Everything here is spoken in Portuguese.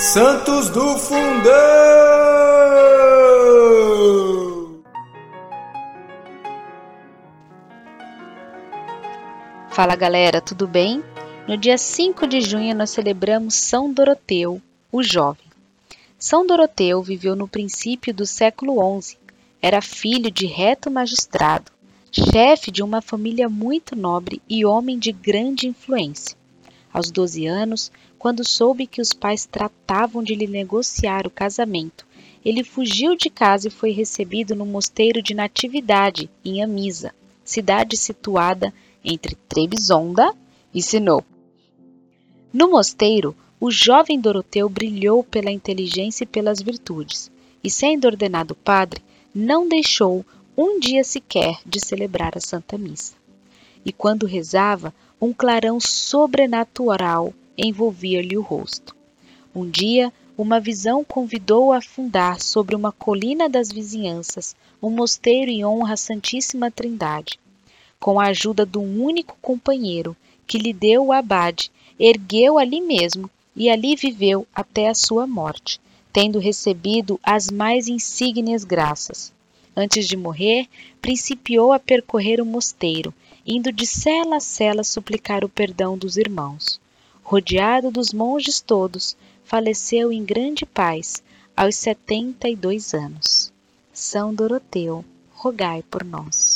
Santos do Fundão! Fala galera, tudo bem? No dia 5 de junho nós celebramos São Doroteu, o jovem. São Doroteu viveu no princípio do século XI. Era filho de reto magistrado, chefe de uma família muito nobre e homem de grande influência. Aos 12 anos, quando soube que os pais tratavam de lhe negociar o casamento, ele fugiu de casa e foi recebido no mosteiro de Natividade, em Amisa, cidade situada entre Trebisonda e Sinope. No mosteiro, o jovem Doroteu brilhou pela inteligência e pelas virtudes, e sendo ordenado padre, não deixou um dia sequer de celebrar a Santa Missa. E quando rezava, um clarão sobrenatural envolvia-lhe o rosto. Um dia, uma visão convidou-o a fundar sobre uma colina das vizinhanças um mosteiro em honra à Santíssima Trindade. Com a ajuda de um único companheiro, que lhe deu o abade, ergueu ali mesmo e ali viveu até a sua morte, tendo recebido as mais insígnias graças. Antes de morrer, principiou a percorrer o mosteiro, indo de cela a cela suplicar o perdão dos irmãos. Rodeado dos monges todos, faleceu em grande paz, aos setenta e dois anos. São Doroteu, rogai por nós.